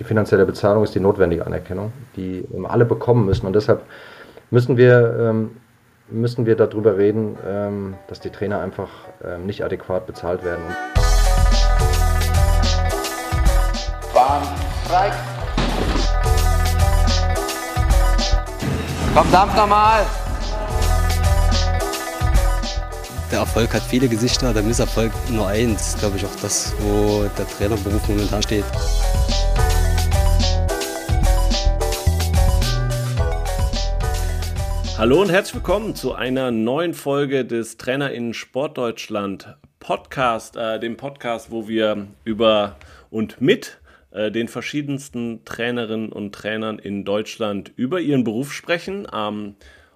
die finanzielle Bezahlung ist die notwendige Anerkennung, die alle bekommen müssen. Und deshalb müssen wir, ähm, müssen wir darüber reden, ähm, dass die Trainer einfach ähm, nicht adäquat bezahlt werden. Bahn frei. Komm, dampf nochmal! der Erfolg hat viele Gesichter, der Misserfolg nur eins. Glaube ich auch das, wo der Trainerberuf momentan steht. Hallo und herzlich willkommen zu einer neuen Folge des Trainer in Sportdeutschland Podcast, äh, dem Podcast, wo wir über und mit äh, den verschiedensten Trainerinnen und Trainern in Deutschland über ihren Beruf sprechen. Ähm,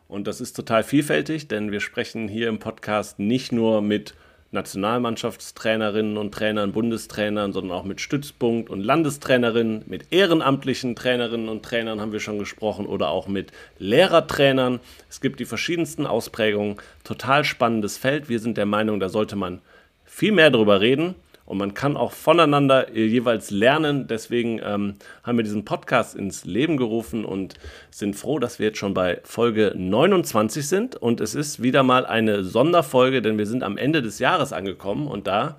und das ist total vielfältig, denn wir sprechen hier im Podcast nicht nur mit Nationalmannschaftstrainerinnen und Trainern, Bundestrainern, sondern auch mit Stützpunkt- und Landestrainerinnen, mit ehrenamtlichen Trainerinnen und Trainern haben wir schon gesprochen oder auch mit Lehrertrainern. Es gibt die verschiedensten Ausprägungen. Total spannendes Feld. Wir sind der Meinung, da sollte man viel mehr darüber reden und man kann auch voneinander äh, jeweils lernen. Deswegen ähm, haben wir diesen Podcast ins Leben gerufen und sind froh, dass wir jetzt schon bei Folge 29 sind. Und es ist wieder mal eine Sonderfolge, denn wir sind am Ende des Jahres angekommen und da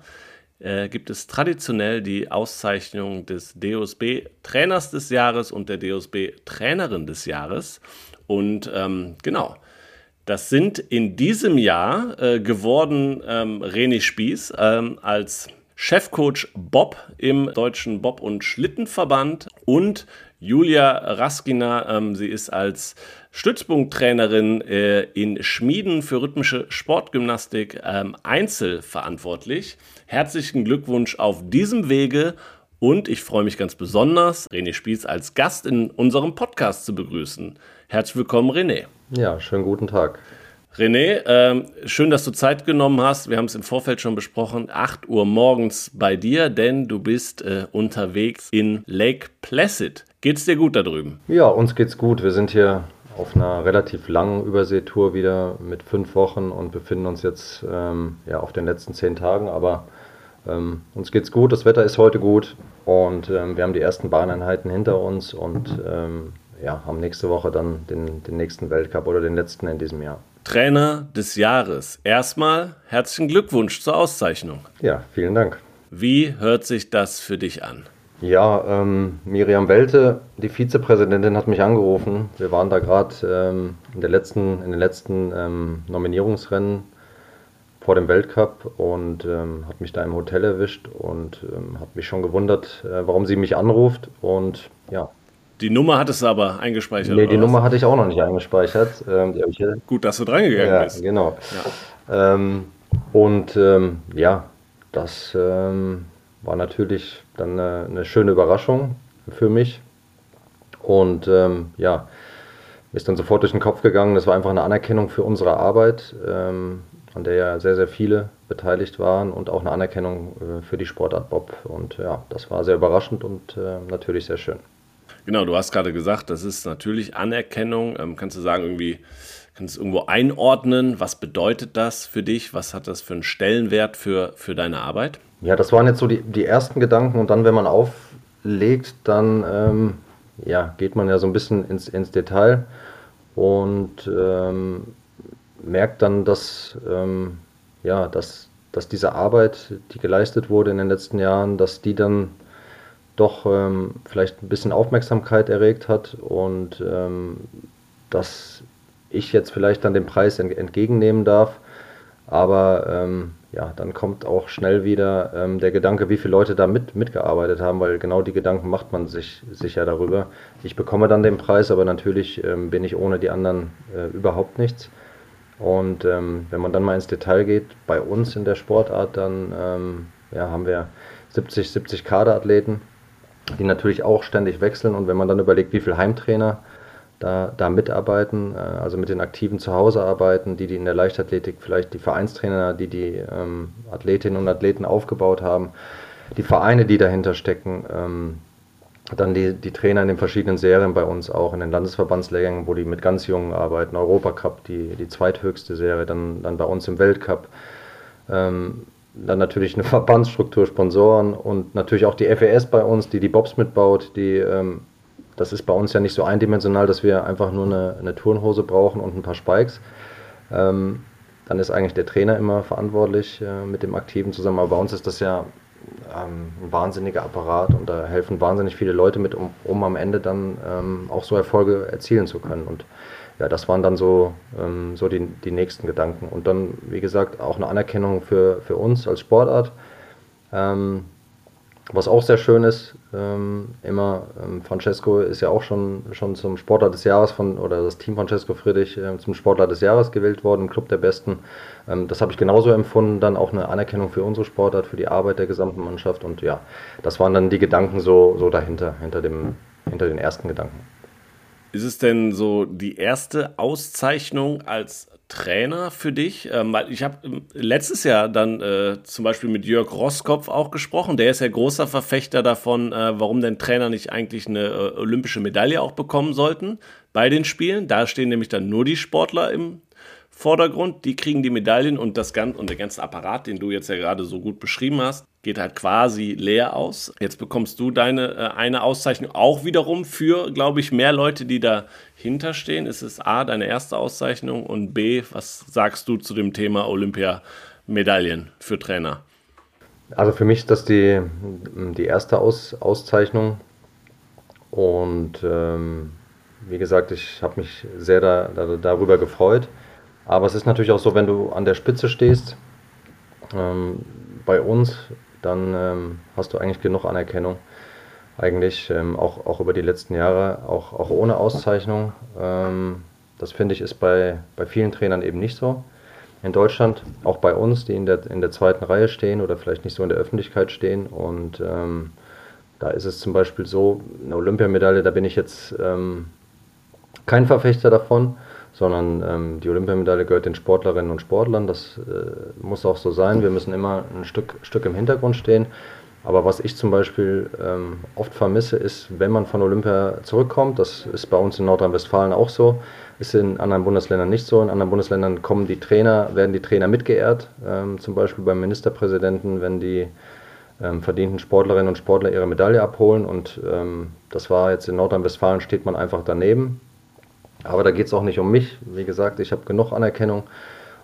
äh, gibt es traditionell die Auszeichnung des DOSB Trainers des Jahres und der DOSB Trainerin des Jahres. Und ähm, genau. Das sind in diesem Jahr äh, geworden ähm, René Spieß ähm, als Chefcoach Bob im Deutschen Bob- und Schlittenverband und Julia Raskina. Ähm, sie ist als Stützpunkttrainerin äh, in Schmieden für rhythmische Sportgymnastik ähm, Einzel verantwortlich. Herzlichen Glückwunsch auf diesem Wege und ich freue mich ganz besonders, René Spieß als Gast in unserem Podcast zu begrüßen. Herzlich willkommen, René. Ja, schönen guten Tag. René, ähm, schön, dass du Zeit genommen hast. Wir haben es im Vorfeld schon besprochen. 8 Uhr morgens bei dir, denn du bist äh, unterwegs in Lake Placid. Geht's dir gut da drüben? Ja, uns geht's gut. Wir sind hier auf einer relativ langen Überseetour wieder mit fünf Wochen und befinden uns jetzt ähm, ja, auf den letzten zehn Tagen. Aber ähm, uns geht's gut, das Wetter ist heute gut und ähm, wir haben die ersten Bahneinheiten hinter uns und ähm, ja, haben nächste Woche dann den, den nächsten Weltcup oder den letzten in diesem Jahr. Trainer des Jahres. Erstmal herzlichen Glückwunsch zur Auszeichnung. Ja, vielen Dank. Wie hört sich das für dich an? Ja, ähm, Miriam Welte, die Vizepräsidentin, hat mich angerufen. Wir waren da gerade ähm, in, in den letzten ähm, Nominierungsrennen vor dem Weltcup und ähm, hat mich da im Hotel erwischt und ähm, hat mich schon gewundert, äh, warum sie mich anruft. Und ja, die Nummer hattest du aber eingespeichert. Nee, die Nummer hatte ich auch noch nicht eingespeichert. Ähm, Gut, dass du drangegangen ja, bist. Genau. Ja. Ähm, und ähm, ja, das ähm, war natürlich dann eine, eine, schöne Überraschung für mich. Und ähm, ja, ist dann sofort durch den Kopf gegangen. Das war einfach eine Anerkennung für unsere Arbeit, ähm, an der ja sehr, sehr viele beteiligt waren und auch eine Anerkennung äh, für die Sportart Bob. Und ja, das war sehr überraschend und äh, natürlich sehr schön. Genau, du hast gerade gesagt, das ist natürlich Anerkennung. Ähm, kannst du sagen, irgendwie, kannst du irgendwo einordnen? Was bedeutet das für dich? Was hat das für einen Stellenwert für, für deine Arbeit? Ja, das waren jetzt so die, die ersten Gedanken und dann, wenn man auflegt, dann ähm, ja, geht man ja so ein bisschen ins, ins Detail und ähm, merkt dann, dass, ähm, ja, dass, dass diese Arbeit, die geleistet wurde in den letzten Jahren, dass die dann doch ähm, vielleicht ein bisschen Aufmerksamkeit erregt hat und ähm, dass ich jetzt vielleicht dann den Preis ent entgegennehmen darf. Aber ähm, ja, dann kommt auch schnell wieder ähm, der Gedanke, wie viele Leute da mit, mitgearbeitet haben, weil genau die Gedanken macht man sich, sich ja darüber. Ich bekomme dann den Preis, aber natürlich ähm, bin ich ohne die anderen äh, überhaupt nichts. Und ähm, wenn man dann mal ins Detail geht, bei uns in der Sportart, dann ja, haben wir 70, 70 Kaderathleten die natürlich auch ständig wechseln. Und wenn man dann überlegt, wie viele Heimtrainer da, da mitarbeiten, äh, also mit den Aktiven zu Hause arbeiten, die, die in der Leichtathletik vielleicht die Vereinstrainer, die die ähm, Athletinnen und Athleten aufgebaut haben, die Vereine, die dahinter stecken, ähm, dann die, die Trainer in den verschiedenen Serien bei uns auch, in den Landesverbandslehrgängen, wo die mit ganz Jungen arbeiten, Europacup, die, die zweithöchste Serie, dann, dann bei uns im Weltcup. Ähm, dann natürlich eine Verbandsstruktur, Sponsoren und natürlich auch die FES bei uns, die die Bobs mitbaut. Die, ähm, das ist bei uns ja nicht so eindimensional, dass wir einfach nur eine, eine Turnhose brauchen und ein paar Spikes. Ähm, dann ist eigentlich der Trainer immer verantwortlich äh, mit dem Aktiven zusammen. Aber bei uns ist das ja ähm, ein wahnsinniger Apparat und da helfen wahnsinnig viele Leute mit, um, um am Ende dann ähm, auch so Erfolge erzielen zu können. Und ja, das waren dann so, ähm, so die, die nächsten Gedanken. Und dann, wie gesagt, auch eine Anerkennung für, für uns als Sportart. Ähm, was auch sehr schön ist, ähm, immer, ähm, Francesco ist ja auch schon, schon zum Sportler des Jahres von, oder das Team Francesco Friedrich äh, zum Sportler des Jahres gewählt worden, im Club der Besten. Ähm, das habe ich genauso empfunden, dann auch eine Anerkennung für unsere Sportart, für die Arbeit der gesamten Mannschaft. Und ja, das waren dann die Gedanken so, so dahinter, hinter, dem, hinter den ersten Gedanken. Ist es denn so die erste Auszeichnung als Trainer für dich? Ähm, weil ich habe ähm, letztes Jahr dann äh, zum Beispiel mit Jörg Roskopf auch gesprochen. Der ist ja großer Verfechter davon, äh, warum denn Trainer nicht eigentlich eine äh, olympische Medaille auch bekommen sollten bei den Spielen. Da stehen nämlich dann nur die Sportler im Vordergrund, die kriegen die Medaillen und das ganze und der ganze Apparat, den du jetzt ja gerade so gut beschrieben hast, geht halt quasi leer aus. Jetzt bekommst du deine äh, eine Auszeichnung auch wiederum für, glaube ich, mehr Leute, die dahinter stehen. Ist es A, deine erste Auszeichnung und B, was sagst du zu dem Thema Olympiamedaillen für Trainer? Also für mich ist das die, die erste Aus, Auszeichnung und ähm, wie gesagt, ich habe mich sehr da, da, darüber gefreut. Aber es ist natürlich auch so, wenn du an der Spitze stehst, ähm, bei uns, dann ähm, hast du eigentlich genug Anerkennung. Eigentlich ähm, auch, auch über die letzten Jahre, auch, auch ohne Auszeichnung. Ähm, das finde ich ist bei, bei vielen Trainern eben nicht so. In Deutschland, auch bei uns, die in der, in der zweiten Reihe stehen oder vielleicht nicht so in der Öffentlichkeit stehen. Und ähm, da ist es zum Beispiel so, eine Olympiamedaille, da bin ich jetzt ähm, kein Verfechter davon sondern ähm, die Olympiamedaille gehört den Sportlerinnen und Sportlern. Das äh, muss auch so sein. Wir müssen immer ein Stück, Stück im Hintergrund stehen. Aber was ich zum Beispiel ähm, oft vermisse, ist, wenn man von Olympia zurückkommt, das ist bei uns in Nordrhein-Westfalen auch so, ist in anderen Bundesländern nicht so. In anderen Bundesländern kommen die Trainer, werden die Trainer mitgeehrt, ähm, zum Beispiel beim Ministerpräsidenten, wenn die ähm, verdienten Sportlerinnen und Sportler ihre Medaille abholen. Und ähm, das war jetzt in Nordrhein-Westfalen, steht man einfach daneben. Aber da geht es auch nicht um mich. Wie gesagt, ich habe genug Anerkennung.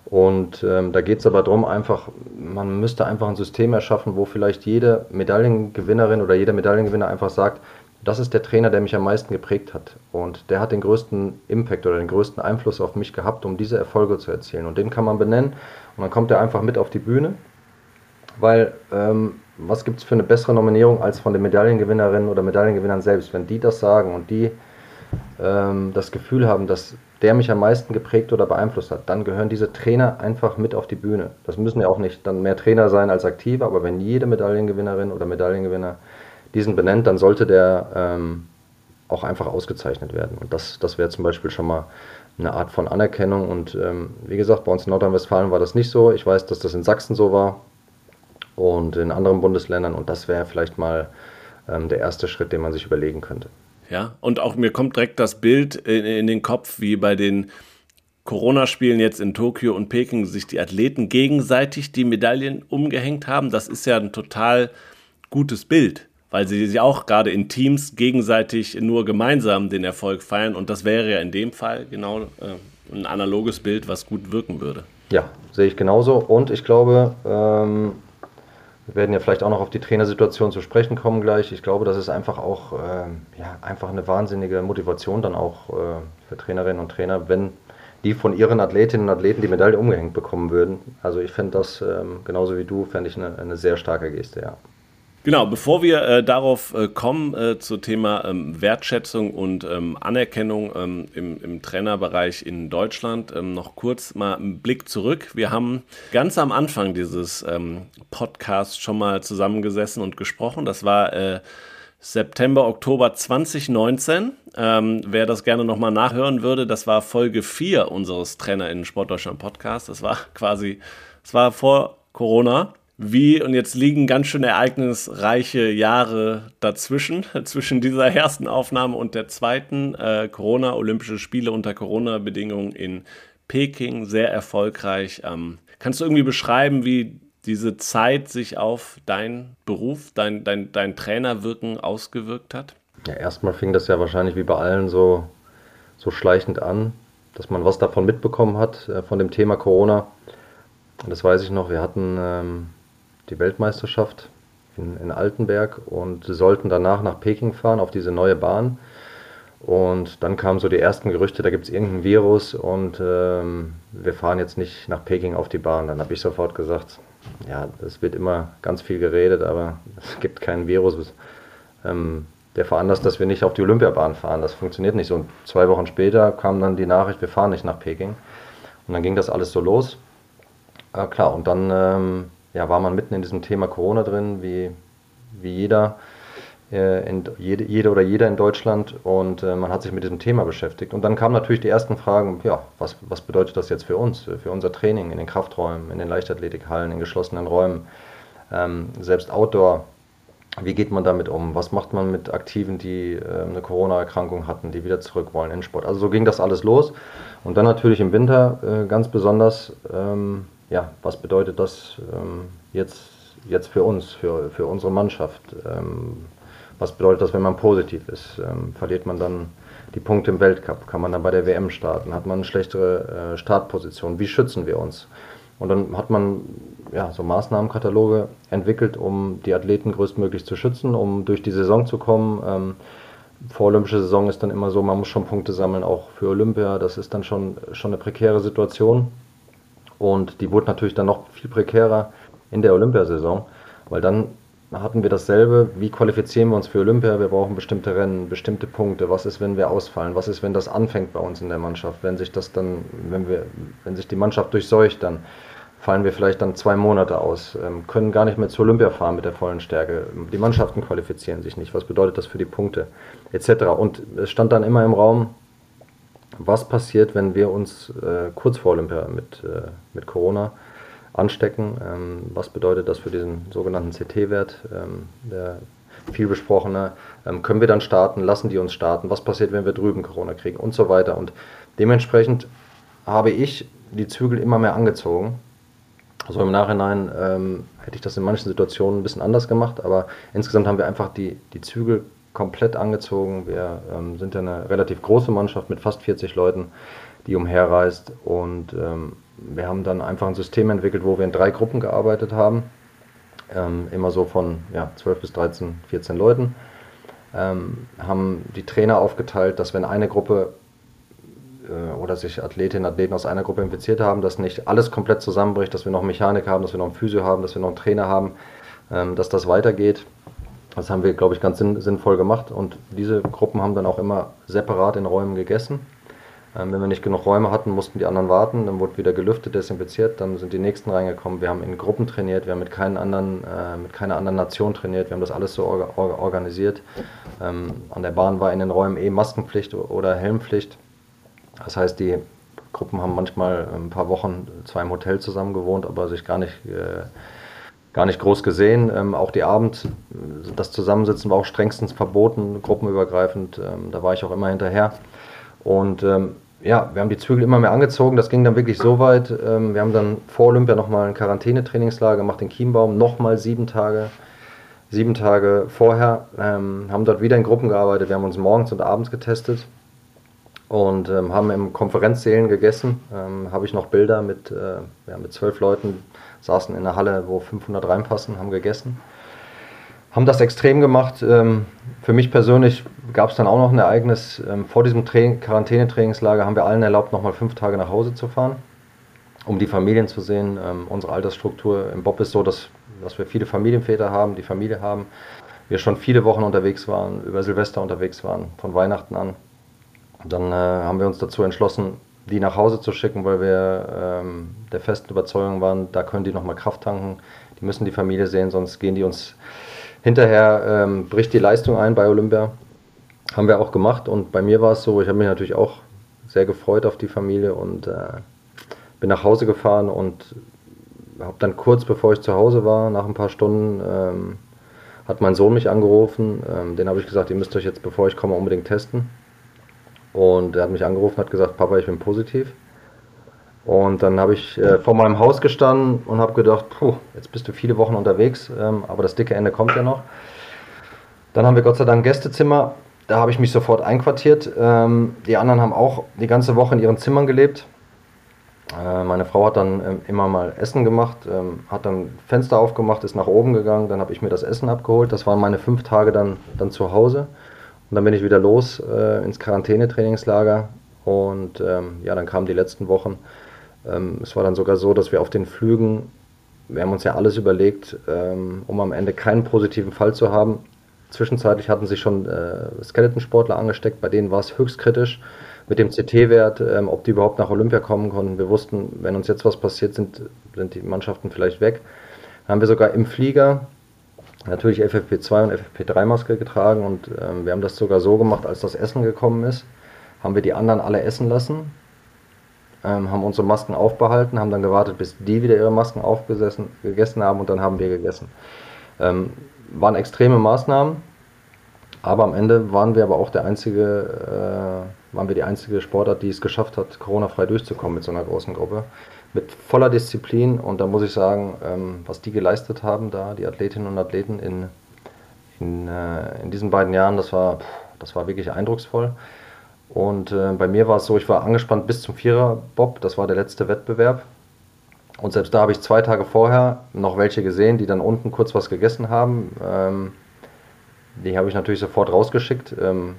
Und ähm, da geht es aber darum, einfach, man müsste einfach ein System erschaffen, wo vielleicht jede Medaillengewinnerin oder jeder Medaillengewinner einfach sagt, das ist der Trainer, der mich am meisten geprägt hat. Und der hat den größten Impact oder den größten Einfluss auf mich gehabt, um diese Erfolge zu erzielen. Und den kann man benennen und dann kommt er einfach mit auf die Bühne. Weil ähm, was gibt es für eine bessere Nominierung als von den Medaillengewinnerinnen oder Medaillengewinnern selbst? Wenn die das sagen und die ähm, das Gefühl haben, dass der mich am meisten geprägt oder beeinflusst hat, dann gehören diese Trainer einfach mit auf die Bühne. Das müssen ja auch nicht dann mehr Trainer sein als Aktive, aber wenn jede Medaillengewinnerin oder Medaillengewinner diesen benennt, dann sollte der ähm, auch einfach ausgezeichnet werden. Und das, das wäre zum Beispiel schon mal eine Art von Anerkennung. Und ähm, wie gesagt, bei uns in Nordrhein-Westfalen war das nicht so. Ich weiß, dass das in Sachsen so war und in anderen Bundesländern. Und das wäre vielleicht mal ähm, der erste Schritt, den man sich überlegen könnte. Ja, und auch mir kommt direkt das Bild in, in den Kopf, wie bei den Corona-Spielen jetzt in Tokio und Peking sich die Athleten gegenseitig die Medaillen umgehängt haben. Das ist ja ein total gutes Bild, weil sie sich auch gerade in Teams gegenseitig nur gemeinsam den Erfolg feiern. Und das wäre ja in dem Fall genau äh, ein analoges Bild, was gut wirken würde. Ja, sehe ich genauso. Und ich glaube, ähm, wir werden ja vielleicht auch noch auf die Trainersituation zu sprechen kommen gleich. Ich glaube, das ist einfach auch äh, ja, einfach eine wahnsinnige Motivation dann auch äh, für Trainerinnen und Trainer, wenn die von ihren Athletinnen und Athleten die Medaille umgehängt bekommen würden. Also ich fände das ähm, genauso wie du, fände ich eine, eine sehr starke Geste, ja. Genau, bevor wir äh, darauf äh, kommen, äh, zu Thema ähm, Wertschätzung und ähm, Anerkennung ähm, im, im, Trainerbereich in Deutschland, ähm, noch kurz mal einen Blick zurück. Wir haben ganz am Anfang dieses ähm, Podcasts schon mal zusammengesessen und gesprochen. Das war äh, September, Oktober 2019. Ähm, wer das gerne nochmal nachhören würde, das war Folge 4 unseres Trainer in Sportdeutschland Podcasts. Das war quasi, das war vor Corona wie, und jetzt liegen ganz schön ereignisreiche Jahre dazwischen, zwischen dieser ersten Aufnahme und der zweiten. Äh, Corona, Olympische Spiele unter Corona-Bedingungen in Peking, sehr erfolgreich. Ähm, kannst du irgendwie beschreiben, wie diese Zeit sich auf deinen Beruf, dein, dein, dein Trainerwirken ausgewirkt hat? Ja, erstmal fing das ja wahrscheinlich wie bei allen so, so schleichend an, dass man was davon mitbekommen hat, äh, von dem Thema Corona. Das weiß ich noch, wir hatten ähm, die Weltmeisterschaft in, in Altenberg und sollten danach nach Peking fahren auf diese neue Bahn. Und dann kamen so die ersten Gerüchte, da gibt es irgendein Virus und ähm, wir fahren jetzt nicht nach Peking auf die Bahn. Dann habe ich sofort gesagt, ja, es wird immer ganz viel geredet, aber es gibt keinen Virus, ähm, der veranlasst, dass wir nicht auf die Olympiabahn fahren. Das funktioniert nicht so. Und zwei Wochen später kam dann die Nachricht, wir fahren nicht nach Peking. Und dann ging das alles so los. Äh, klar, und dann ähm, ja, war man mitten in diesem Thema Corona drin, wie, wie jeder, äh, in, jede, jede oder jeder in Deutschland. Und äh, man hat sich mit diesem Thema beschäftigt. Und dann kamen natürlich die ersten Fragen, ja, was, was bedeutet das jetzt für uns, für unser Training in den Krafträumen, in den Leichtathletikhallen, in geschlossenen Räumen, ähm, selbst Outdoor. Wie geht man damit um? Was macht man mit Aktiven, die äh, eine Corona-Erkrankung hatten, die wieder zurück wollen in Sport? Also so ging das alles los. Und dann natürlich im Winter äh, ganz besonders ähm, ja, was bedeutet das ähm, jetzt, jetzt für uns, für, für unsere Mannschaft? Ähm, was bedeutet das, wenn man positiv ist? Ähm, verliert man dann die Punkte im Weltcup? Kann man dann bei der WM starten? Hat man eine schlechtere äh, Startposition? Wie schützen wir uns? Und dann hat man ja, so Maßnahmenkataloge entwickelt, um die Athleten größtmöglich zu schützen, um durch die Saison zu kommen. Ähm, vorolympische Saison ist dann immer so, man muss schon Punkte sammeln, auch für Olympia. Das ist dann schon, schon eine prekäre Situation. Und die wurde natürlich dann noch viel prekärer in der Olympiasaison, weil dann hatten wir dasselbe, wie qualifizieren wir uns für Olympia? Wir brauchen bestimmte Rennen, bestimmte Punkte. Was ist, wenn wir ausfallen? Was ist, wenn das anfängt bei uns in der Mannschaft? Wenn sich das dann, wenn wir, wenn sich die Mannschaft durchseucht, dann fallen wir vielleicht dann zwei Monate aus, ähm, können gar nicht mehr zur Olympia fahren mit der vollen Stärke. Die Mannschaften qualifizieren sich nicht. Was bedeutet das für die Punkte? Etc. Und es stand dann immer im Raum, was passiert, wenn wir uns äh, kurz vor Olympia mit, äh, mit Corona anstecken. Ähm, was bedeutet das für diesen sogenannten CT-Wert, ähm, der viel besprochene? Ähm, können wir dann starten? Lassen die uns starten? Was passiert, wenn wir drüben Corona kriegen? Und so weiter. Und dementsprechend habe ich die Zügel immer mehr angezogen. Also im Nachhinein ähm, hätte ich das in manchen Situationen ein bisschen anders gemacht, aber insgesamt haben wir einfach die, die Zügel komplett angezogen. Wir ähm, sind ja eine relativ große Mannschaft mit fast 40 Leuten, die umherreist. Und ähm, wir haben dann einfach ein System entwickelt, wo wir in drei Gruppen gearbeitet haben. Ähm, immer so von ja, 12 bis 13, 14 Leuten. Ähm, haben die Trainer aufgeteilt, dass wenn eine Gruppe äh, oder sich Athletinnen und Athleten aus einer Gruppe infiziert haben, dass nicht alles komplett zusammenbricht, dass wir noch einen Mechaniker haben, dass wir noch einen Physio haben, dass wir noch einen Trainer haben, ähm, dass das weitergeht das haben wir, glaube ich, ganz sinn sinnvoll gemacht. Und diese Gruppen haben dann auch immer separat in Räumen gegessen. Ähm, wenn wir nicht genug Räume hatten, mussten die anderen warten. Dann wurde wieder gelüftet, desinfiziert. Dann sind die nächsten reingekommen. Wir haben in Gruppen trainiert. Wir haben mit, keinen anderen, äh, mit keiner anderen Nation trainiert. Wir haben das alles so or or organisiert. Ähm, an der Bahn war in den Räumen eh Maskenpflicht oder Helmpflicht. Das heißt, die Gruppen haben manchmal ein paar Wochen zwar im Hotel zusammen gewohnt, aber sich gar nicht äh, gar nicht groß gesehen. Ähm, auch die Abend, das Zusammensitzen war auch strengstens verboten, gruppenübergreifend. Ähm, da war ich auch immer hinterher. Und ähm, ja, wir haben die Zügel immer mehr angezogen. Das ging dann wirklich so weit. Ähm, wir haben dann vor Olympia nochmal ein Quarantänetrainingslager gemacht in Chiembaum, nochmal sieben Tage. Sieben Tage vorher ähm, haben dort wieder in Gruppen gearbeitet. Wir haben uns morgens und abends getestet und ähm, haben im Konferenzsälen gegessen. Habe ich noch Bilder mit, äh, ja, mit zwölf Leuten, saßen in einer Halle, wo 500 reinpassen, haben gegessen. Haben das extrem gemacht. Ähm, für mich persönlich gab es dann auch noch ein Ereignis. Ähm, vor diesem Quarantänetrainingslager haben wir allen erlaubt, nochmal fünf Tage nach Hause zu fahren, um die Familien zu sehen. Ähm, unsere Altersstruktur im Bob ist so, dass, dass wir viele Familienväter haben, die Familie haben. Wir schon viele Wochen unterwegs waren, über Silvester unterwegs waren, von Weihnachten an. Dann äh, haben wir uns dazu entschlossen, die nach Hause zu schicken, weil wir ähm, der festen Überzeugung waren, da können die nochmal Kraft tanken. Die müssen die Familie sehen, sonst gehen die uns hinterher, ähm, bricht die Leistung ein bei Olympia. Haben wir auch gemacht und bei mir war es so, ich habe mich natürlich auch sehr gefreut auf die Familie und äh, bin nach Hause gefahren und habe dann kurz bevor ich zu Hause war, nach ein paar Stunden, ähm, hat mein Sohn mich angerufen. Ähm, den habe ich gesagt, ihr müsst euch jetzt, bevor ich komme, unbedingt testen. Und er hat mich angerufen, hat gesagt, Papa, ich bin positiv. Und dann habe ich äh, vor meinem Haus gestanden und habe gedacht, puh, jetzt bist du viele Wochen unterwegs, ähm, aber das dicke Ende kommt ja noch. Dann haben wir Gott sei Dank Gästezimmer. Da habe ich mich sofort einquartiert. Ähm, die anderen haben auch die ganze Woche in ihren Zimmern gelebt. Äh, meine Frau hat dann ähm, immer mal Essen gemacht, ähm, hat dann Fenster aufgemacht, ist nach oben gegangen. Dann habe ich mir das Essen abgeholt. Das waren meine fünf Tage dann, dann zu Hause. Und dann bin ich wieder los äh, ins Quarantänetrainingslager. Und ähm, ja, dann kamen die letzten Wochen. Ähm, es war dann sogar so, dass wir auf den Flügen, wir haben uns ja alles überlegt, ähm, um am Ende keinen positiven Fall zu haben. Zwischenzeitlich hatten sich schon äh, Skeletonsportler angesteckt, bei denen war es höchst kritisch mit dem CT-Wert, ähm, ob die überhaupt nach Olympia kommen konnten. Wir wussten, wenn uns jetzt was passiert, sind, sind die Mannschaften vielleicht weg. Dann haben wir sogar im Flieger natürlich FFP2 und FFP3-Maske getragen und ähm, wir haben das sogar so gemacht, als das Essen gekommen ist, haben wir die anderen alle essen lassen, ähm, haben unsere Masken aufbehalten, haben dann gewartet, bis die wieder ihre Masken aufgesessen, gegessen haben und dann haben wir gegessen. Ähm, waren extreme Maßnahmen, aber am Ende waren wir aber auch der einzige, äh, waren wir die einzige Sportart, die es geschafft hat, Corona-frei durchzukommen mit so einer großen Gruppe. Mit voller Disziplin und da muss ich sagen, ähm, was die geleistet haben, da die Athletinnen und Athleten in, in, äh, in diesen beiden Jahren, das war, das war wirklich eindrucksvoll. Und äh, bei mir war es so, ich war angespannt bis zum Vierer-Bob, das war der letzte Wettbewerb. Und selbst da habe ich zwei Tage vorher noch welche gesehen, die dann unten kurz was gegessen haben. Ähm, die habe ich natürlich sofort rausgeschickt ähm,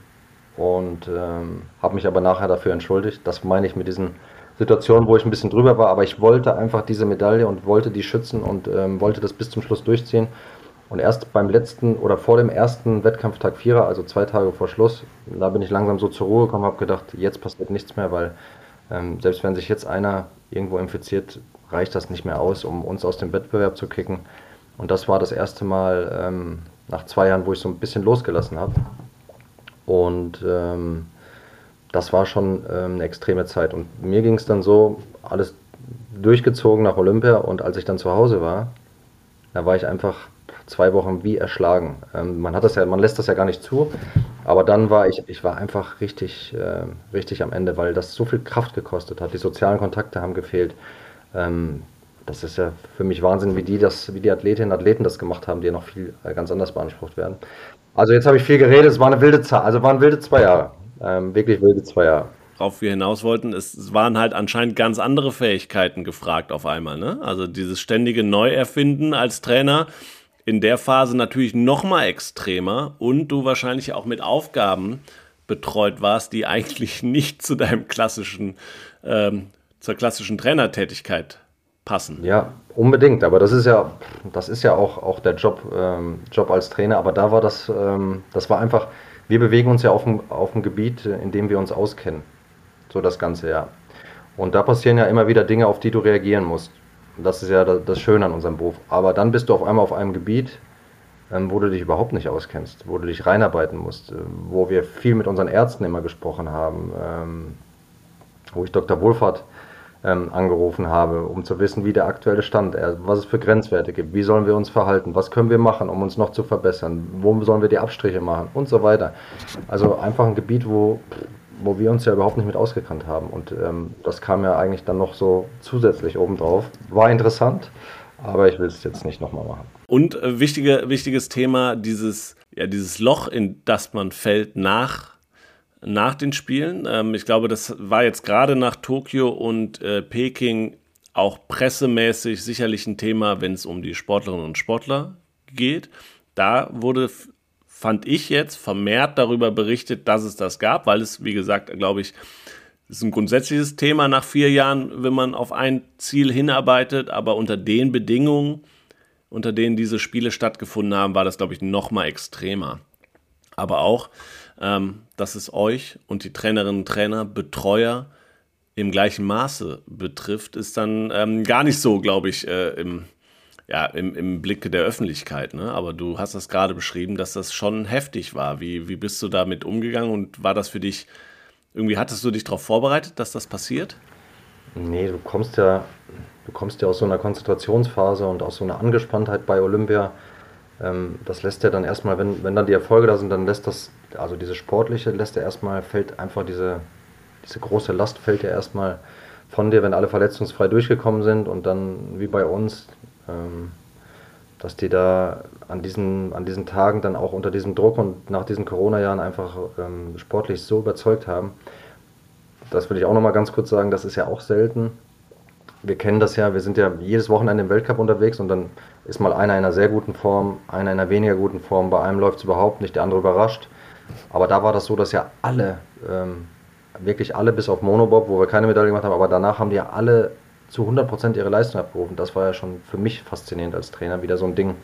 und ähm, habe mich aber nachher dafür entschuldigt. Das meine ich mit diesen Situationen, wo ich ein bisschen drüber war, aber ich wollte einfach diese Medaille und wollte die schützen und ähm, wollte das bis zum Schluss durchziehen. Und erst beim letzten oder vor dem ersten Wettkampftag Vierer, also zwei Tage vor Schluss, da bin ich langsam so zur Ruhe gekommen, habe gedacht, jetzt passiert nichts mehr, weil ähm, selbst wenn sich jetzt einer irgendwo infiziert, reicht das nicht mehr aus, um uns aus dem Wettbewerb zu kicken. Und das war das erste Mal ähm, nach zwei Jahren, wo ich so ein bisschen losgelassen habe. Und ähm, das war schon ähm, eine extreme Zeit. Und mir ging es dann so, alles durchgezogen nach Olympia. Und als ich dann zu Hause war, da war ich einfach zwei Wochen wie erschlagen. Ähm, man hat das ja, man lässt das ja gar nicht zu. Aber dann war ich, ich war einfach richtig, äh, richtig am Ende, weil das so viel Kraft gekostet hat. Die sozialen Kontakte haben gefehlt. Ähm, das ist ja für mich Wahnsinn, wie die das, wie die Athletinnen und Athleten das gemacht haben, die ja noch viel äh, ganz anders beansprucht werden. Also jetzt habe ich viel geredet, es war eine wilde Zeit, also waren wilde zwei Jahre. Ähm, wirklich wilde zwei Jahre. Worauf wir hinaus wollten, es waren halt anscheinend ganz andere Fähigkeiten gefragt auf einmal. Ne? Also dieses ständige Neuerfinden als Trainer in der Phase natürlich noch mal extremer und du wahrscheinlich auch mit Aufgaben betreut warst, die eigentlich nicht zu deinem klassischen, ähm, zur klassischen Trainertätigkeit passen. Ja, unbedingt. Aber das ist ja, das ist ja auch, auch der Job, ähm, Job als Trainer. Aber da war das, ähm, das war einfach, wir bewegen uns ja auf dem, auf dem Gebiet, in dem wir uns auskennen. So das ganze Jahr. Und da passieren ja immer wieder Dinge, auf die du reagieren musst. Das ist ja das Schöne an unserem Beruf. Aber dann bist du auf einmal auf einem Gebiet, ähm, wo du dich überhaupt nicht auskennst, wo du dich reinarbeiten musst, äh, wo wir viel mit unseren Ärzten immer gesprochen haben, ähm, wo ich Dr. Wohlfahrt angerufen habe, um zu wissen, wie der aktuelle Stand ist, was es für Grenzwerte gibt, wie sollen wir uns verhalten, was können wir machen, um uns noch zu verbessern, wo sollen wir die Abstriche machen und so weiter. Also einfach ein Gebiet, wo, wo wir uns ja überhaupt nicht mit ausgekannt haben. Und ähm, das kam ja eigentlich dann noch so zusätzlich obendrauf. War interessant, aber ich will es jetzt nicht nochmal machen. Und äh, wichtige, wichtiges Thema, dieses, ja, dieses Loch, in das man fällt nach nach den Spielen. Ähm, ich glaube, das war jetzt gerade nach Tokio und äh, Peking auch pressemäßig sicherlich ein Thema, wenn es um die Sportlerinnen und Sportler geht. Da wurde, fand ich jetzt, vermehrt darüber berichtet, dass es das gab, weil es, wie gesagt, glaube ich, ist ein grundsätzliches Thema nach vier Jahren, wenn man auf ein Ziel hinarbeitet, aber unter den Bedingungen, unter denen diese Spiele stattgefunden haben, war das, glaube ich, noch mal extremer. Aber auch, ähm, dass es euch und die Trainerinnen und Trainer, Betreuer im gleichen Maße betrifft, ist dann ähm, gar nicht so, glaube ich, äh, im, ja, im, im Blicke der Öffentlichkeit. Ne? Aber du hast das gerade beschrieben, dass das schon heftig war. Wie, wie bist du damit umgegangen und war das für dich, irgendwie hattest du dich darauf vorbereitet, dass das passiert? Nee, du kommst ja, du kommst ja aus so einer Konzentrationsphase und aus so einer Angespanntheit bei Olympia ähm, das lässt ja dann erstmal, wenn, wenn dann die Erfolge da sind, dann lässt das, also diese sportliche lässt ja erstmal, fällt einfach diese, diese große Last fällt ja erstmal von dir, wenn alle verletzungsfrei durchgekommen sind und dann wie bei uns, ähm, dass die da an diesen, an diesen Tagen dann auch unter diesem Druck und nach diesen Corona-Jahren einfach ähm, sportlich so überzeugt haben. Das will ich auch nochmal ganz kurz sagen, das ist ja auch selten. Wir kennen das ja, wir sind ja jedes Wochenende im Weltcup unterwegs und dann ist mal einer in einer sehr guten Form, einer in einer weniger guten Form, bei einem läuft es überhaupt nicht, der andere überrascht. Aber da war das so, dass ja alle, ähm, wirklich alle bis auf Monobob, wo wir keine Medaille gemacht haben, aber danach haben die ja alle zu 100% ihre Leistung abgerufen. Das war ja schon für mich faszinierend als Trainer, wieder so ein Ding,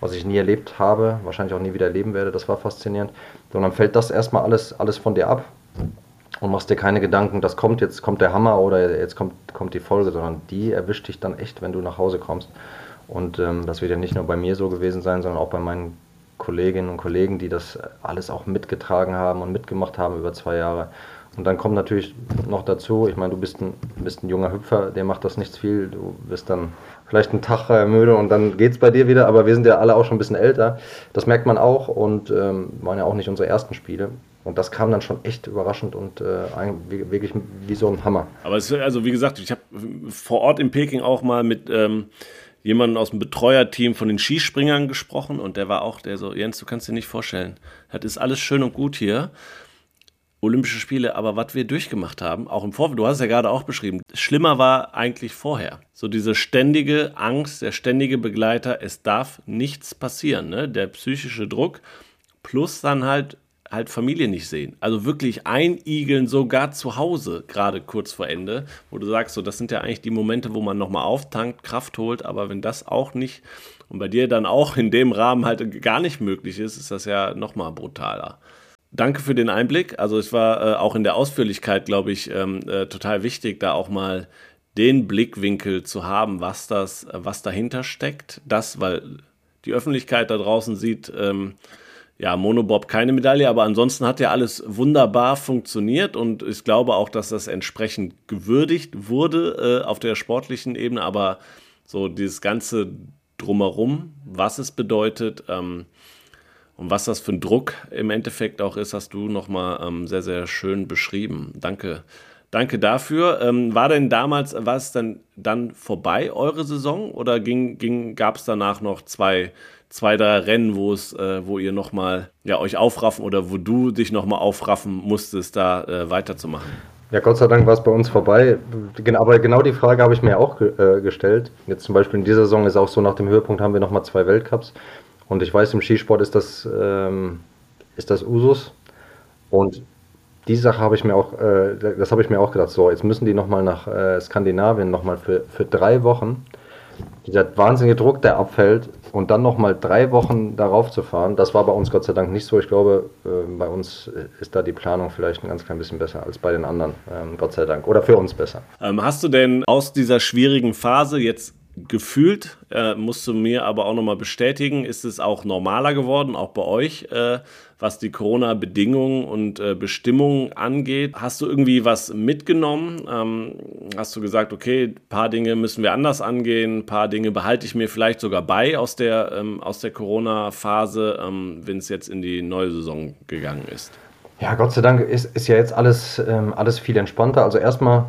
was ich nie erlebt habe, wahrscheinlich auch nie wieder erleben werde. Das war faszinierend. Und dann fällt das erstmal alles, alles von dir ab und machst dir keine Gedanken, das kommt jetzt, kommt der Hammer oder jetzt kommt, kommt die Folge, sondern die erwischt dich dann echt, wenn du nach Hause kommst. Und ähm, das wird ja nicht nur bei mir so gewesen sein, sondern auch bei meinen Kolleginnen und Kollegen, die das alles auch mitgetragen haben und mitgemacht haben über zwei Jahre. Und dann kommt natürlich noch dazu, ich meine, du bist ein, bist ein junger Hüpfer, der macht das nichts viel, du bist dann vielleicht einen Tag müde und dann geht es bei dir wieder, aber wir sind ja alle auch schon ein bisschen älter. Das merkt man auch und ähm, waren ja auch nicht unsere ersten Spiele. Und das kam dann schon echt überraschend und äh, wirklich wie so ein Hammer. Aber es ist also, wie gesagt, ich habe vor Ort in Peking auch mal mit ähm, jemandem aus dem Betreuerteam von den Skispringern gesprochen und der war auch, der so, Jens, du kannst dir nicht vorstellen, das ist alles schön und gut hier. Olympische Spiele, aber was wir durchgemacht haben, auch im Vorfeld, du hast es ja gerade auch beschrieben, schlimmer war eigentlich vorher. So diese ständige Angst, der ständige Begleiter, es darf nichts passieren, ne? der psychische Druck, plus dann halt halt Familie nicht sehen. Also wirklich einigeln, sogar zu Hause, gerade kurz vor Ende, wo du sagst, so, das sind ja eigentlich die Momente, wo man nochmal auftankt, Kraft holt, aber wenn das auch nicht und bei dir dann auch in dem Rahmen halt gar nicht möglich ist, ist das ja nochmal brutaler danke für den Einblick. Also es war äh, auch in der Ausführlichkeit, glaube ich, ähm, äh, total wichtig, da auch mal den Blickwinkel zu haben, was das, was dahinter steckt. Das, weil die Öffentlichkeit da draußen sieht, ähm, ja, Monobob keine Medaille, aber ansonsten hat ja alles wunderbar funktioniert und ich glaube auch, dass das entsprechend gewürdigt wurde äh, auf der sportlichen Ebene, aber so dieses ganze drumherum, was es bedeutet, ähm, und was das für ein Druck im Endeffekt auch ist, hast du nochmal ähm, sehr, sehr schön beschrieben. Danke. Danke dafür. Ähm, war denn damals, war es denn dann vorbei, eure Saison? Oder ging, ging, gab es danach noch zwei, zwei, drei Rennen, wo es, äh, wo ihr nochmal ja, euch aufraffen oder wo du dich nochmal aufraffen musstest, da äh, weiterzumachen? Ja, Gott sei Dank war es bei uns vorbei. Aber genau die Frage habe ich mir auch äh, gestellt. Jetzt zum Beispiel in dieser Saison ist auch so, nach dem Höhepunkt haben wir nochmal zwei Weltcups. Und ich weiß, im Skisport ist das, ähm, ist das Usus. Und die Sache habe ich mir auch, äh, das habe ich mir auch gedacht, so, jetzt müssen die nochmal nach äh, Skandinavien nochmal für, für drei Wochen. Dieser wahnsinnige Druck, der abfällt und dann nochmal drei Wochen darauf zu fahren, das war bei uns Gott sei Dank nicht so. Ich glaube, äh, bei uns ist da die Planung vielleicht ein ganz klein bisschen besser als bei den anderen, ähm, Gott sei Dank. Oder für uns besser. Ähm, hast du denn aus dieser schwierigen Phase jetzt gefühlt, äh, musst du mir aber auch nochmal bestätigen, ist es auch normaler geworden, auch bei euch, äh, was die Corona-Bedingungen und äh, Bestimmungen angeht. Hast du irgendwie was mitgenommen? Ähm, hast du gesagt, okay, ein paar Dinge müssen wir anders angehen, ein paar Dinge behalte ich mir vielleicht sogar bei aus der, ähm, der Corona-Phase, ähm, wenn es jetzt in die neue Saison gegangen ist? Ja, Gott sei Dank ist, ist ja jetzt alles, ähm, alles viel entspannter. Also erstmal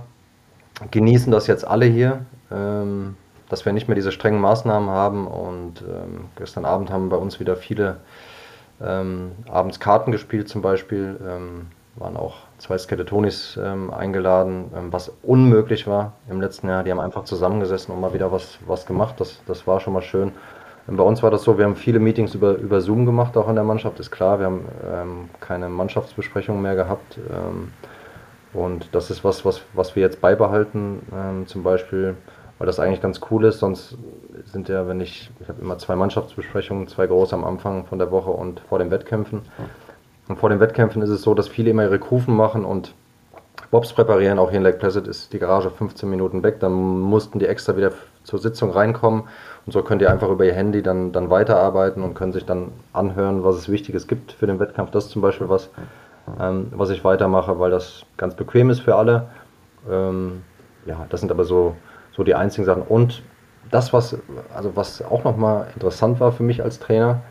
genießen das jetzt alle hier. Ähm, dass wir nicht mehr diese strengen Maßnahmen haben. Und ähm, gestern Abend haben bei uns wieder viele ähm, abends Karten gespielt zum Beispiel. Ähm, waren auch zwei Skeletonis ähm, eingeladen, ähm, was unmöglich war im letzten Jahr. Die haben einfach zusammengesessen und mal wieder was, was gemacht. Das, das war schon mal schön. Ähm, bei uns war das so, wir haben viele Meetings über, über Zoom gemacht, auch in der Mannschaft, ist klar. Wir haben keine Mannschaftsbesprechungen mehr gehabt. und das ist was, was, was wir jetzt beibehalten. zum Beispiel weil das eigentlich ganz cool ist. Sonst sind ja, wenn ich, ich habe immer zwei Mannschaftsbesprechungen, zwei große am Anfang von der Woche und vor den Wettkämpfen. Und vor den Wettkämpfen ist es so, dass viele immer ihre Kufen machen und Bobs präparieren. Auch hier in Lake Placid ist die Garage 15 Minuten weg. Dann mussten die extra wieder zur Sitzung reinkommen. Und so könnt ihr einfach über ihr Handy dann, dann weiterarbeiten und können sich dann anhören, was es Wichtiges gibt für den Wettkampf. Das ist zum Beispiel was, ähm, was ich weitermache, weil das ganz bequem ist für alle. Ähm, ja, das sind aber so so die einzigen Sachen. Und das, was, also was auch nochmal interessant war für mich als Trainer,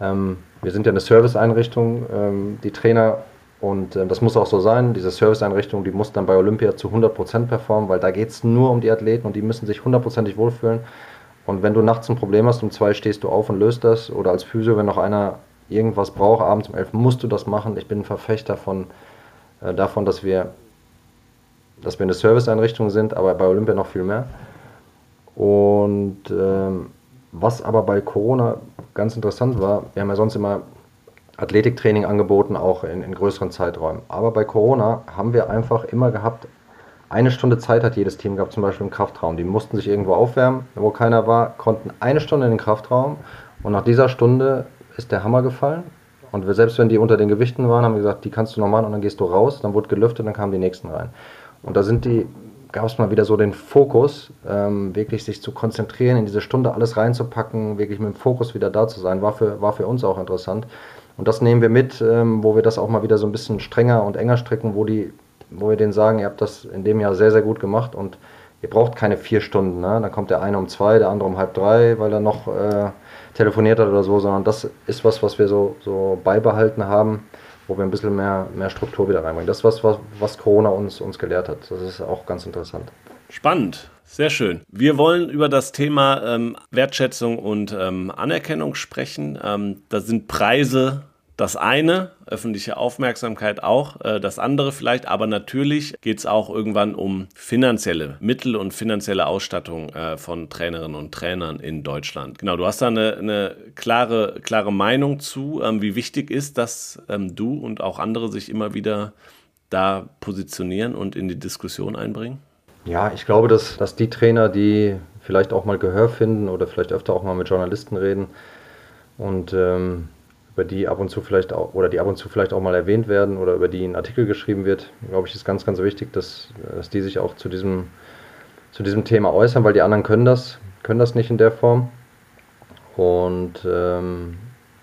ähm, wir sind ja eine Serviceeinrichtung, ähm, die Trainer Und äh, das muss auch so sein. Diese Serviceeinrichtung, die muss dann bei Olympia zu 100% performen, weil da geht es nur um die Athleten und die müssen sich hundertprozentig wohlfühlen. Und wenn du nachts ein Problem hast, um zwei stehst du auf und löst das. Oder als Physio, wenn noch einer irgendwas braucht, abends um elf, musst du das machen. Ich bin ein Verfechter von, äh, davon, dass wir, dass wir eine Serviceeinrichtung sind, aber bei Olympia noch viel mehr. Und ähm, was aber bei Corona ganz interessant war, wir haben ja sonst immer Athletiktraining angeboten, auch in, in größeren Zeiträumen. Aber bei Corona haben wir einfach immer gehabt, eine Stunde Zeit hat jedes Team gehabt, zum Beispiel im Kraftraum. Die mussten sich irgendwo aufwärmen, wo keiner war, konnten eine Stunde in den Kraftraum und nach dieser Stunde ist der Hammer gefallen. Und wir, selbst wenn die unter den Gewichten waren, haben wir gesagt, die kannst du noch machen und dann gehst du raus, dann wurde gelüftet, dann kamen die nächsten rein. Und da sind die, gab es mal wieder so den Fokus, ähm, wirklich sich zu konzentrieren, in diese Stunde alles reinzupacken, wirklich mit dem Fokus wieder da zu sein, war für, war für uns auch interessant. Und das nehmen wir mit, ähm, wo wir das auch mal wieder so ein bisschen strenger und enger stricken, wo, die, wo wir denen sagen, ihr habt das in dem Jahr sehr, sehr gut gemacht und ihr braucht keine vier Stunden. Ne? Dann kommt der eine um zwei, der andere um halb drei, weil er noch äh, telefoniert hat oder so, sondern das ist was, was wir so, so beibehalten haben, wo wir ein bisschen mehr, mehr Struktur wieder reinbringen. Das ist was, was, was Corona uns, uns gelehrt hat. Das ist auch ganz interessant. Spannend. Sehr schön. Wir wollen über das Thema ähm, Wertschätzung und ähm, Anerkennung sprechen. Ähm, da sind Preise das eine, öffentliche Aufmerksamkeit auch, äh, das andere vielleicht, aber natürlich geht es auch irgendwann um finanzielle Mittel und finanzielle Ausstattung äh, von Trainerinnen und Trainern in Deutschland. Genau, du hast da eine, eine klare, klare Meinung zu, ähm, wie wichtig ist, dass ähm, du und auch andere sich immer wieder da positionieren und in die Diskussion einbringen? Ja, ich glaube, dass, dass die Trainer, die vielleicht auch mal Gehör finden oder vielleicht öfter auch mal mit Journalisten reden und ähm, über die ab und zu vielleicht auch oder die ab und zu vielleicht auch mal erwähnt werden oder über die ein Artikel geschrieben wird, glaube ich, ist ganz, ganz wichtig, dass, dass die sich auch zu diesem, zu diesem Thema äußern, weil die anderen können das, können das nicht in der Form. Und ähm,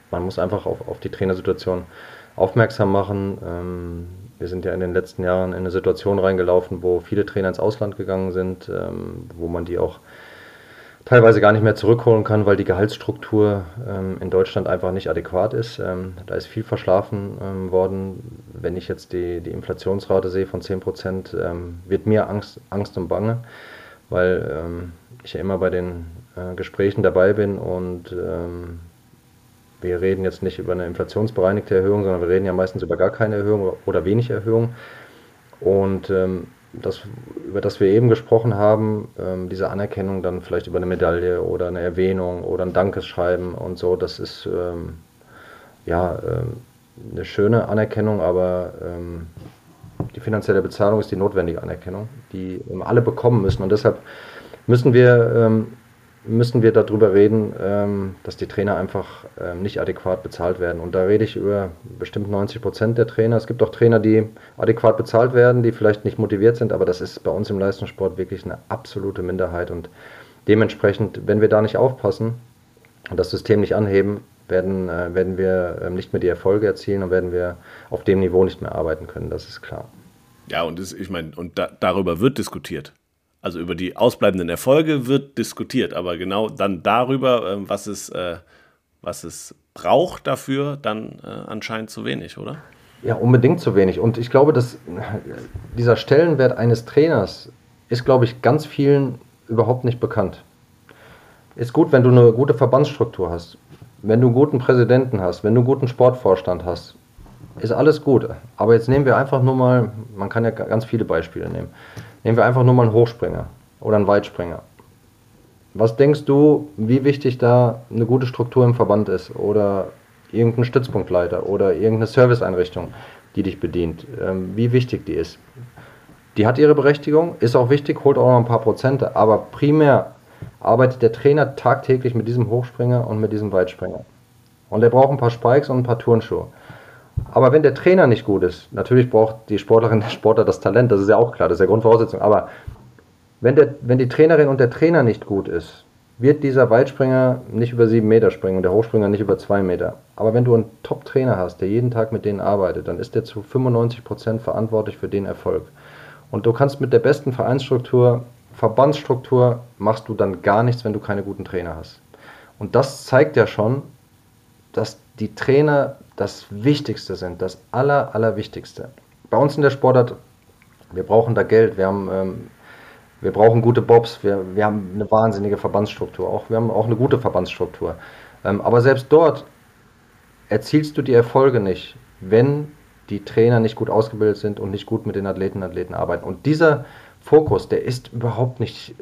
man muss einfach auf, auf die Trainersituation aufmerksam machen. Ähm, wir sind ja in den letzten Jahren in eine Situation reingelaufen, wo viele Trainer ins Ausland gegangen sind, ähm, wo man die auch teilweise gar nicht mehr zurückholen kann, weil die Gehaltsstruktur ähm, in Deutschland einfach nicht adäquat ist. Ähm, da ist viel verschlafen ähm, worden. Wenn ich jetzt die, die Inflationsrate sehe von 10 Prozent, ähm, wird mir Angst, Angst und Bange, weil ähm, ich ja immer bei den äh, Gesprächen dabei bin und ähm, wir reden jetzt nicht über eine inflationsbereinigte Erhöhung, sondern wir reden ja meistens über gar keine Erhöhung oder wenig Erhöhung. Und das, über das wir eben gesprochen haben, ähm, diese Anerkennung dann vielleicht über eine Medaille oder eine Erwähnung oder ein Dankeschreiben und so, das ist ähm, ja ähm, eine schöne Anerkennung, aber ähm, die finanzielle Bezahlung ist die notwendige Anerkennung, die alle bekommen müssen. Und deshalb müssen wir ähm, müssen wir darüber reden, ähm, dass die Trainer einfach ähm, nicht adäquat bezahlt werden. Und da rede ich über bestimmt 90 Prozent der Trainer. Es gibt auch Trainer, die adäquat bezahlt werden, die vielleicht nicht motiviert sind, aber das ist bei uns im Leistungssport wirklich eine absolute Minderheit. Und dementsprechend, wenn wir da nicht aufpassen und das System nicht anheben, werden, äh, werden wir äh, nicht mehr die Erfolge erzielen und werden wir auf dem Niveau nicht mehr arbeiten können. Das ist klar. Ja, und das, ich meine, und da, darüber wird diskutiert. Also über die ausbleibenden Erfolge wird diskutiert, aber genau dann darüber, ähm, was es, äh, was es braucht dafür, dann äh, anscheinend zu wenig, oder? Ja, unbedingt zu wenig. Und ich glaube, dass dieser Stellenwert eines Trainers ist, glaube ich, ganz vielen überhaupt nicht bekannt. Ist gut, wenn du eine gute Verbandsstruktur hast, wenn du einen guten Präsidenten hast, wenn du einen guten Sportvorstand hast, ist alles gut. Aber jetzt nehmen wir einfach nur mal, man kann ja ganz viele Beispiele nehmen. Nehmen wir einfach nur mal einen Hochspringer oder einen Weitspringer. Was denkst du, wie wichtig da eine gute Struktur im Verband ist oder irgendein Stützpunktleiter oder irgendeine Serviceeinrichtung, die dich bedient, ähm, wie wichtig die ist? Die hat ihre Berechtigung, ist auch wichtig, holt auch noch ein paar Prozente, aber primär arbeitet der Trainer tagtäglich mit diesem Hochspringer und mit diesem Weitspringer. Und er braucht ein paar Spikes und ein paar Turnschuhe. Aber wenn der Trainer nicht gut ist, natürlich braucht die Sportlerin, der Sportler das Talent, das ist ja auch klar, das ist ja Grundvoraussetzung. Aber wenn, der, wenn die Trainerin und der Trainer nicht gut ist, wird dieser Weitspringer nicht über sieben Meter springen und der Hochspringer nicht über zwei Meter. Aber wenn du einen Top-Trainer hast, der jeden Tag mit denen arbeitet, dann ist der zu 95 Prozent verantwortlich für den Erfolg. Und du kannst mit der besten Vereinsstruktur, Verbandsstruktur, machst du dann gar nichts, wenn du keine guten Trainer hast. Und das zeigt ja schon, dass die Trainer das Wichtigste sind, das Aller, Allerwichtigste. Bei uns in der Sportart, wir brauchen da Geld, wir haben, ähm, wir brauchen gute Bobs, wir, wir haben eine wahnsinnige Verbandsstruktur, auch, wir haben auch eine gute Verbandsstruktur. Ähm, aber selbst dort erzielst du die Erfolge nicht, wenn die Trainer nicht gut ausgebildet sind und nicht gut mit den Athleten und Athleten arbeiten. Und dieser Fokus, der ist überhaupt nicht,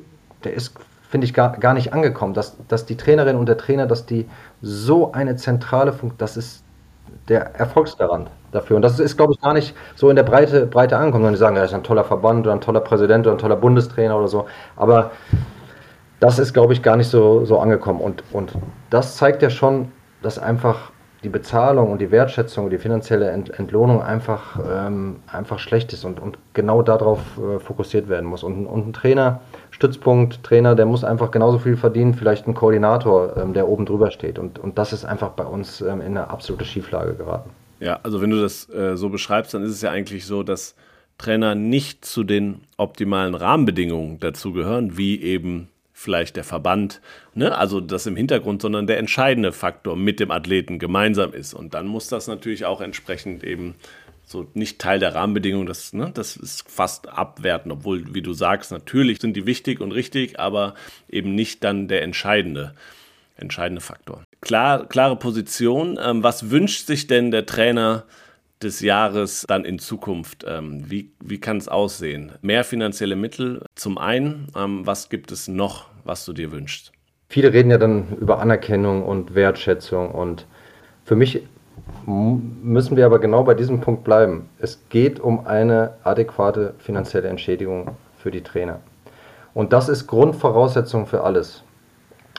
der ist, finde ich, gar, gar nicht angekommen, dass, dass die Trainerin und der Trainer, dass die so eine zentrale Funktion, das ist der Erfolgsgarant dafür. Und das ist, glaube ich, gar nicht so in der Breite, Breite angekommen, sondern die sagen, ja, ist ein toller Verband oder ein toller Präsident oder ein toller Bundestrainer oder so. Aber das ist, glaube ich, gar nicht so, so angekommen. Und, und das zeigt ja schon, dass einfach die Bezahlung und die Wertschätzung und die finanzielle Ent Entlohnung einfach, ähm, einfach schlecht ist und, und genau darauf äh, fokussiert werden muss. Und, und ein Trainer, Stützpunkt, Trainer, der muss einfach genauso viel verdienen, vielleicht ein Koordinator, ähm, der oben drüber steht. Und, und das ist einfach bei uns ähm, in eine absolute Schieflage geraten. Ja, also wenn du das äh, so beschreibst, dann ist es ja eigentlich so, dass Trainer nicht zu den optimalen Rahmenbedingungen dazugehören, wie eben vielleicht der Verband, ne? also das im Hintergrund, sondern der entscheidende Faktor mit dem Athleten gemeinsam ist. Und dann muss das natürlich auch entsprechend eben so nicht Teil der Rahmenbedingungen, das, ne, das ist fast abwerten, obwohl, wie du sagst, natürlich sind die wichtig und richtig, aber eben nicht dann der entscheidende, entscheidende Faktor. Klar, klare Position. Ähm, was wünscht sich denn der Trainer des Jahres dann in Zukunft? Ähm, wie wie kann es aussehen? Mehr finanzielle Mittel zum einen. Ähm, was gibt es noch, was du dir wünschst? Viele reden ja dann über Anerkennung und Wertschätzung und für mich müssen wir aber genau bei diesem Punkt bleiben. Es geht um eine adäquate finanzielle Entschädigung für die Trainer. Und das ist Grundvoraussetzung für alles.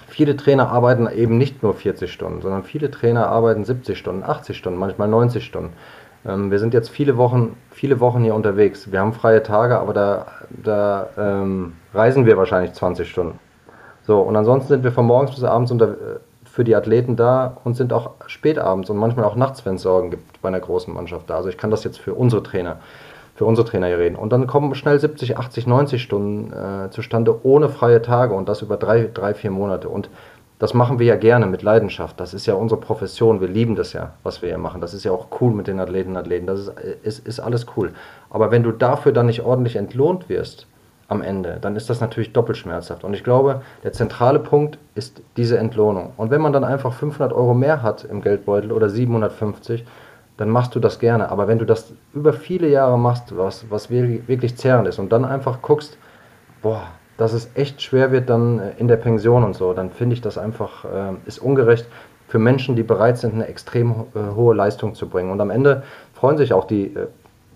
Viele Trainer arbeiten eben nicht nur 40 Stunden, sondern viele Trainer arbeiten 70 Stunden, 80 Stunden, manchmal 90 Stunden. Ähm, wir sind jetzt viele Wochen, viele Wochen hier unterwegs. Wir haben freie Tage, aber da, da ähm, reisen wir wahrscheinlich 20 Stunden. So, und ansonsten sind wir von morgens bis abends unter, äh, für die Athleten da und sind auch spätabends und manchmal auch nachts, wenn es Sorgen gibt bei einer großen Mannschaft da. Also ich kann das jetzt für unsere Trainer, für unsere Trainer hier reden. Und dann kommen schnell 70, 80, 90 Stunden äh, zustande ohne freie Tage und das über drei, drei, vier Monate. Und das machen wir ja gerne mit Leidenschaft. Das ist ja unsere Profession. Wir lieben das ja, was wir hier machen. Das ist ja auch cool mit den Athleten und Athleten. Das ist, ist, ist alles cool. Aber wenn du dafür dann nicht ordentlich entlohnt wirst am Ende, dann ist das natürlich doppelt schmerzhaft. Und ich glaube, der zentrale Punkt ist diese Entlohnung. Und wenn man dann einfach 500 Euro mehr hat im Geldbeutel oder 750, dann machst du das gerne. Aber wenn du das über viele Jahre machst, was, was wirklich zehrend ist und dann einfach guckst, boah, dass es echt schwer wird dann äh, in der Pension und so, dann finde ich das einfach, äh, ist ungerecht für Menschen, die bereit sind, eine extrem äh, hohe Leistung zu bringen. Und am Ende freuen sich auch die,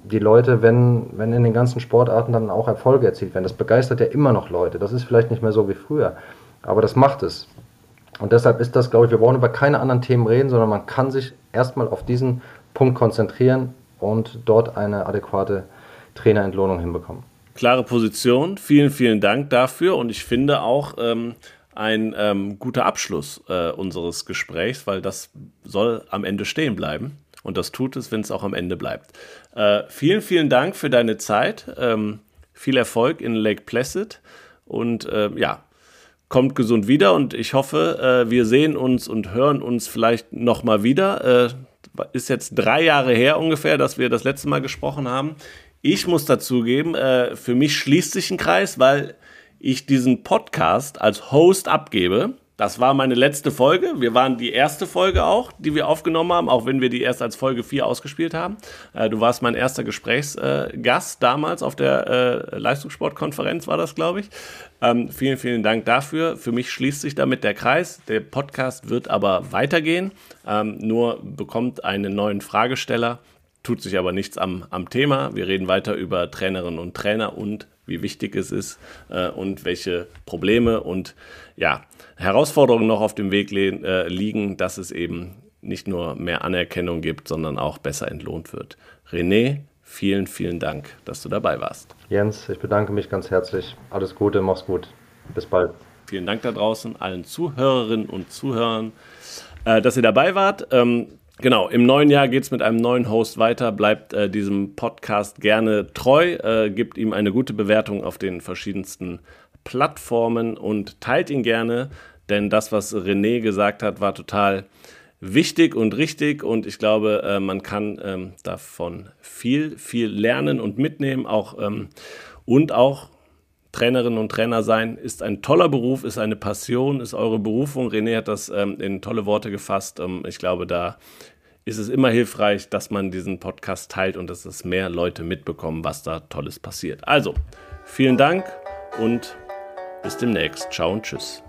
die Leute, wenn, wenn in den ganzen Sportarten dann auch Erfolge erzielt werden. Das begeistert ja immer noch Leute. Das ist vielleicht nicht mehr so wie früher, aber das macht es. Und deshalb ist das, glaube ich, wir brauchen über keine anderen Themen reden, sondern man kann sich erstmal auf diesen Punkt konzentrieren und dort eine adäquate Trainerentlohnung hinbekommen klare Position. Vielen, vielen Dank dafür und ich finde auch ähm, ein ähm, guter Abschluss äh, unseres Gesprächs, weil das soll am Ende stehen bleiben. Und das tut es, wenn es auch am Ende bleibt. Äh, vielen, vielen Dank für deine Zeit. Ähm, viel Erfolg in Lake Placid. Und äh, ja, kommt gesund wieder. Und ich hoffe, äh, wir sehen uns und hören uns vielleicht nochmal wieder. Äh, ist jetzt drei Jahre her ungefähr, dass wir das letzte Mal gesprochen haben. Ich muss dazugeben, äh, für mich schließt sich ein Kreis, weil ich diesen Podcast als Host abgebe. Das war meine letzte Folge. Wir waren die erste Folge auch, die wir aufgenommen haben, auch wenn wir die erst als Folge 4 ausgespielt haben. Äh, du warst mein erster Gesprächsgast äh, damals auf der äh, Leistungssportkonferenz, war das, glaube ich. Ähm, vielen, vielen Dank dafür. Für mich schließt sich damit der Kreis. Der Podcast wird aber weitergehen, ähm, nur bekommt einen neuen Fragesteller tut sich aber nichts am, am Thema. Wir reden weiter über Trainerinnen und Trainer und wie wichtig es ist äh, und welche Probleme und ja, Herausforderungen noch auf dem Weg äh, liegen, dass es eben nicht nur mehr Anerkennung gibt, sondern auch besser entlohnt wird. René, vielen, vielen Dank, dass du dabei warst. Jens, ich bedanke mich ganz herzlich. Alles Gute, mach's gut. Bis bald. Vielen Dank da draußen, allen Zuhörerinnen und Zuhörern, äh, dass ihr dabei wart. Ähm, Genau, im neuen Jahr geht es mit einem neuen Host weiter. Bleibt äh, diesem Podcast gerne treu, äh, gibt ihm eine gute Bewertung auf den verschiedensten Plattformen und teilt ihn gerne, denn das, was René gesagt hat, war total wichtig und richtig und ich glaube, äh, man kann ähm, davon viel, viel lernen und mitnehmen auch ähm, und auch Trainerinnen und Trainer sein ist ein toller Beruf, ist eine Passion, ist eure Berufung. René hat das ähm, in tolle Worte gefasst. Ich glaube, da ist es immer hilfreich, dass man diesen Podcast teilt und dass es mehr Leute mitbekommen, was da Tolles passiert. Also, vielen Dank und bis demnächst. Ciao und tschüss.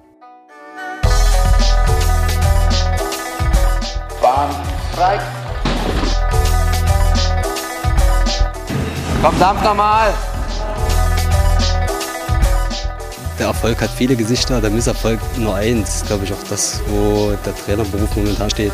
Bahn frei. Komm, dampf nochmal. Der Erfolg hat viele Gesichter, der Misserfolg nur eins. Glaube ich auch das, wo der Trainerberuf momentan steht.